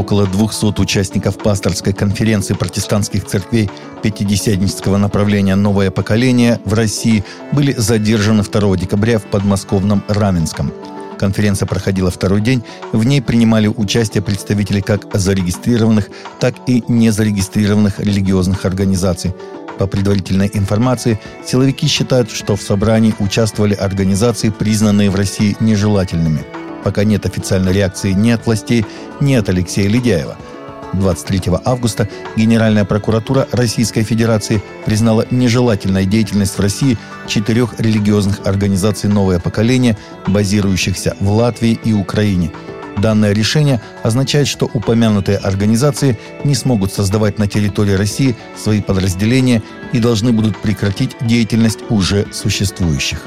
Около 200 участников пасторской конференции протестантских церквей пятидесятнического направления «Новое поколение» в России были задержаны 2 декабря в подмосковном Раменском. Конференция проходила второй день. В ней принимали участие представители как зарегистрированных, так и незарегистрированных религиозных организаций. По предварительной информации, силовики считают, что в собрании участвовали организации, признанные в России нежелательными – пока нет официальной реакции ни от властей, ни от Алексея Ледяева. 23 августа Генеральная прокуратура Российской Федерации признала нежелательной деятельность в России четырех религиозных организаций «Новое поколение», базирующихся в Латвии и Украине. Данное решение означает, что упомянутые организации не смогут создавать на территории России свои подразделения и должны будут прекратить деятельность уже существующих.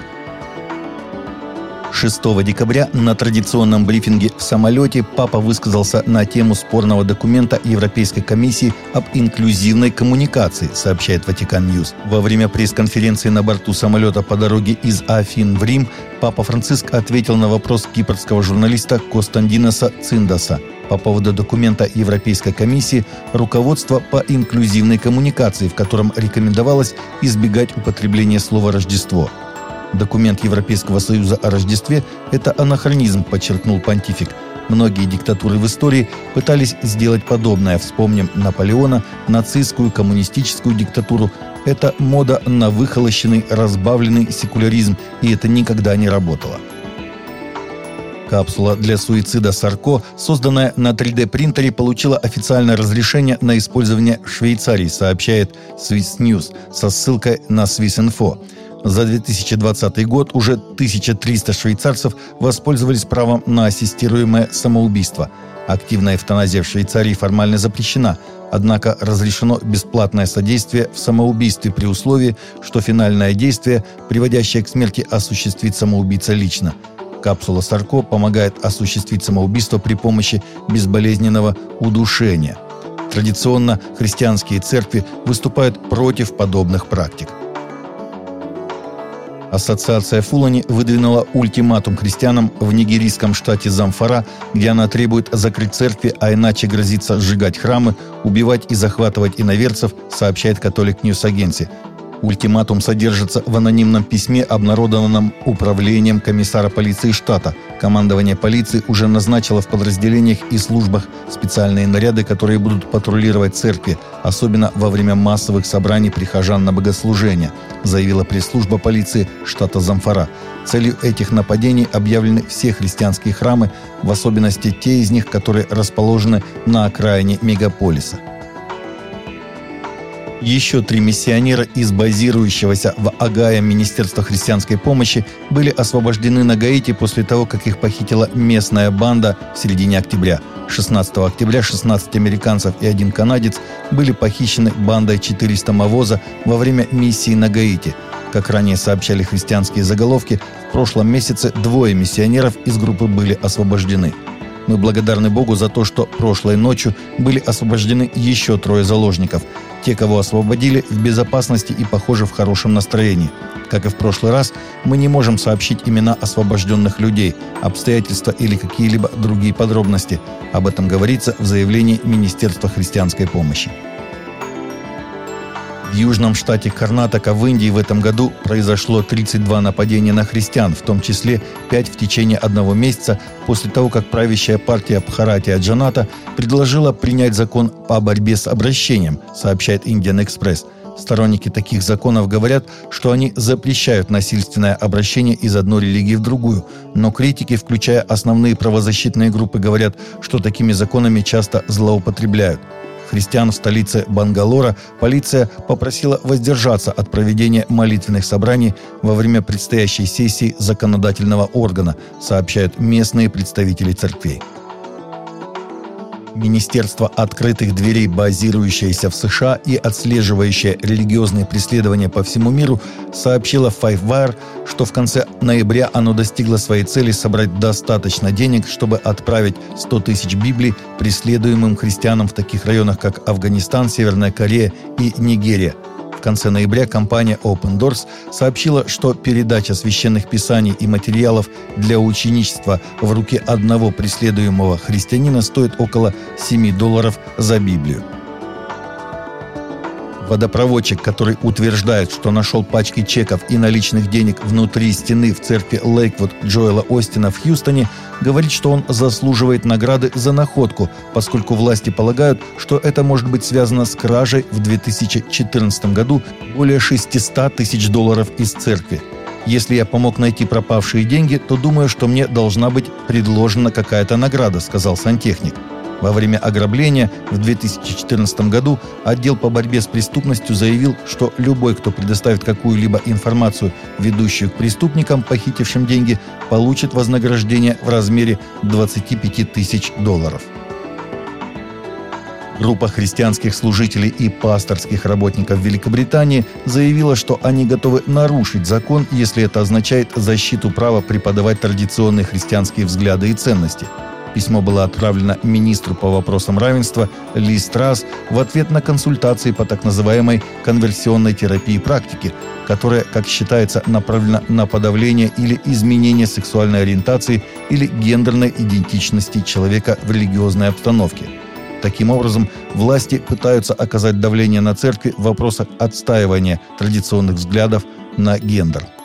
6 декабря на традиционном брифинге в самолете папа высказался на тему спорного документа Европейской комиссии об инклюзивной коммуникации, сообщает Vatican News. Во время пресс-конференции на борту самолета по дороге из Афин в Рим папа Франциск ответил на вопрос кипрского журналиста Костандиноса Циндаса по поводу документа Европейской комиссии «Руководство по инклюзивной коммуникации», в котором рекомендовалось избегать употребления слова «Рождество». Документ Европейского Союза о Рождестве – это анахронизм, подчеркнул понтифик. Многие диктатуры в истории пытались сделать подобное. Вспомним Наполеона, нацистскую, коммунистическую диктатуру. Это мода на выхолощенный, разбавленный секуляризм, и это никогда не работало. Капсула для суицида Сарко, созданная на 3D-принтере, получила официальное разрешение на использование в Швейцарии, сообщает Swiss News со ссылкой на Swissinfo. За 2020 год уже 1300 швейцарцев воспользовались правом на ассистируемое самоубийство. Активная эвтаназия в Швейцарии формально запрещена, однако разрешено бесплатное содействие в самоубийстве при условии, что финальное действие, приводящее к смерти, осуществит самоубийца лично. Капсула Сарко помогает осуществить самоубийство при помощи безболезненного удушения. Традиционно христианские церкви выступают против подобных практик – Ассоциация Фулани выдвинула ультиматум христианам в нигерийском штате Замфара, где она требует закрыть церкви, а иначе грозится сжигать храмы, убивать и захватывать иноверцев, сообщает Catholic News Agency. Ультиматум содержится в анонимном письме, обнародованном управлением комиссара полиции штата. Командование полиции уже назначило в подразделениях и службах специальные наряды, которые будут патрулировать церкви, особенно во время массовых собраний прихожан на богослужение, заявила пресс-служба полиции штата Замфара. Целью этих нападений объявлены все христианские храмы, в особенности те из них, которые расположены на окраине мегаполиса. Еще три миссионера из базирующегося в Агае Министерства христианской помощи были освобождены на Гаити после того, как их похитила местная банда в середине октября. 16 октября 16 американцев и один канадец были похищены бандой 400 Мавоза во время миссии на Гаити. Как ранее сообщали христианские заголовки, в прошлом месяце двое миссионеров из группы были освобождены. Мы благодарны Богу за то, что прошлой ночью были освобождены еще трое заложников. Те, кого освободили, в безопасности и, похоже, в хорошем настроении. Как и в прошлый раз, мы не можем сообщить имена освобожденных людей, обстоятельства или какие-либо другие подробности. Об этом говорится в заявлении Министерства христианской помощи. В южном штате Карнатока в Индии в этом году произошло 32 нападения на христиан, в том числе 5 в течение одного месяца после того, как правящая партия Бхаратия Джаната предложила принять закон по борьбе с обращением, сообщает Indian Express. Сторонники таких законов говорят, что они запрещают насильственное обращение из одной религии в другую, но критики, включая основные правозащитные группы, говорят, что такими законами часто злоупотребляют христиан в столице Бангалора полиция попросила воздержаться от проведения молитвенных собраний во время предстоящей сессии законодательного органа, сообщают местные представители церквей. Министерство открытых дверей, базирующееся в США и отслеживающее религиозные преследования по всему миру, сообщило Fivewire, что в конце ноября оно достигло своей цели собрать достаточно денег, чтобы отправить 100 тысяч Библий преследуемым христианам в таких районах, как Афганистан, Северная Корея и Нигерия – конце ноября компания Open Doors сообщила, что передача священных писаний и материалов для ученичества в руки одного преследуемого христианина стоит около 7 долларов за Библию. Водопроводчик, который утверждает, что нашел пачки чеков и наличных денег внутри стены в церкви Лейквуд Джоэла Остина в Хьюстоне, говорит, что он заслуживает награды за находку, поскольку власти полагают, что это может быть связано с кражей в 2014 году более 600 тысяч долларов из церкви. Если я помог найти пропавшие деньги, то думаю, что мне должна быть предложена какая-то награда, сказал сантехник. Во время ограбления в 2014 году отдел по борьбе с преступностью заявил, что любой, кто предоставит какую-либо информацию, ведущую к преступникам, похитившим деньги, получит вознаграждение в размере 25 тысяч долларов. Группа христианских служителей и пасторских работников Великобритании заявила, что они готовы нарушить закон, если это означает защиту права преподавать традиционные христианские взгляды и ценности – Письмо было отправлено министру по вопросам равенства Ли Страс в ответ на консультации по так называемой конверсионной терапии практики, которая, как считается, направлена на подавление или изменение сексуальной ориентации или гендерной идентичности человека в религиозной обстановке. Таким образом, власти пытаются оказать давление на церкви в вопросах отстаивания традиционных взглядов на гендер –